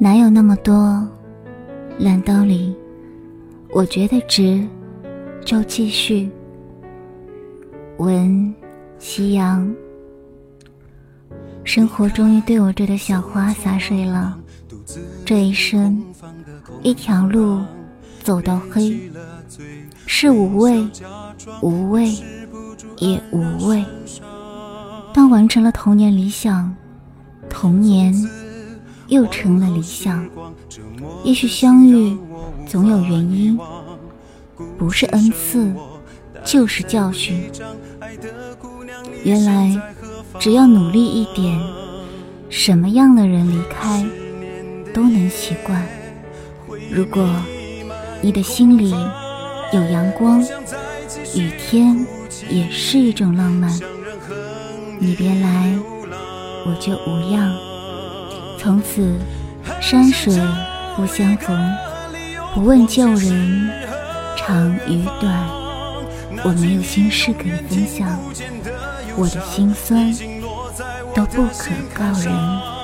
哪有那么多烂道理？我觉得值，就继续。闻夕阳，生活终于对我这朵小花洒水了。这一生，一条路走到黑，是无畏，无畏，也无畏。当完成了童年理想，童年。又成了理想。也许相遇总有原因，不是恩赐，就是教训。原来只要努力一点，什么样的人离开都能习惯。如果你的心里有阳光，雨天也是一种浪漫。你别来，我就无恙。从此，山水不相逢，不问旧人长与短。我没有心事可以分享，我的心酸都不可告人。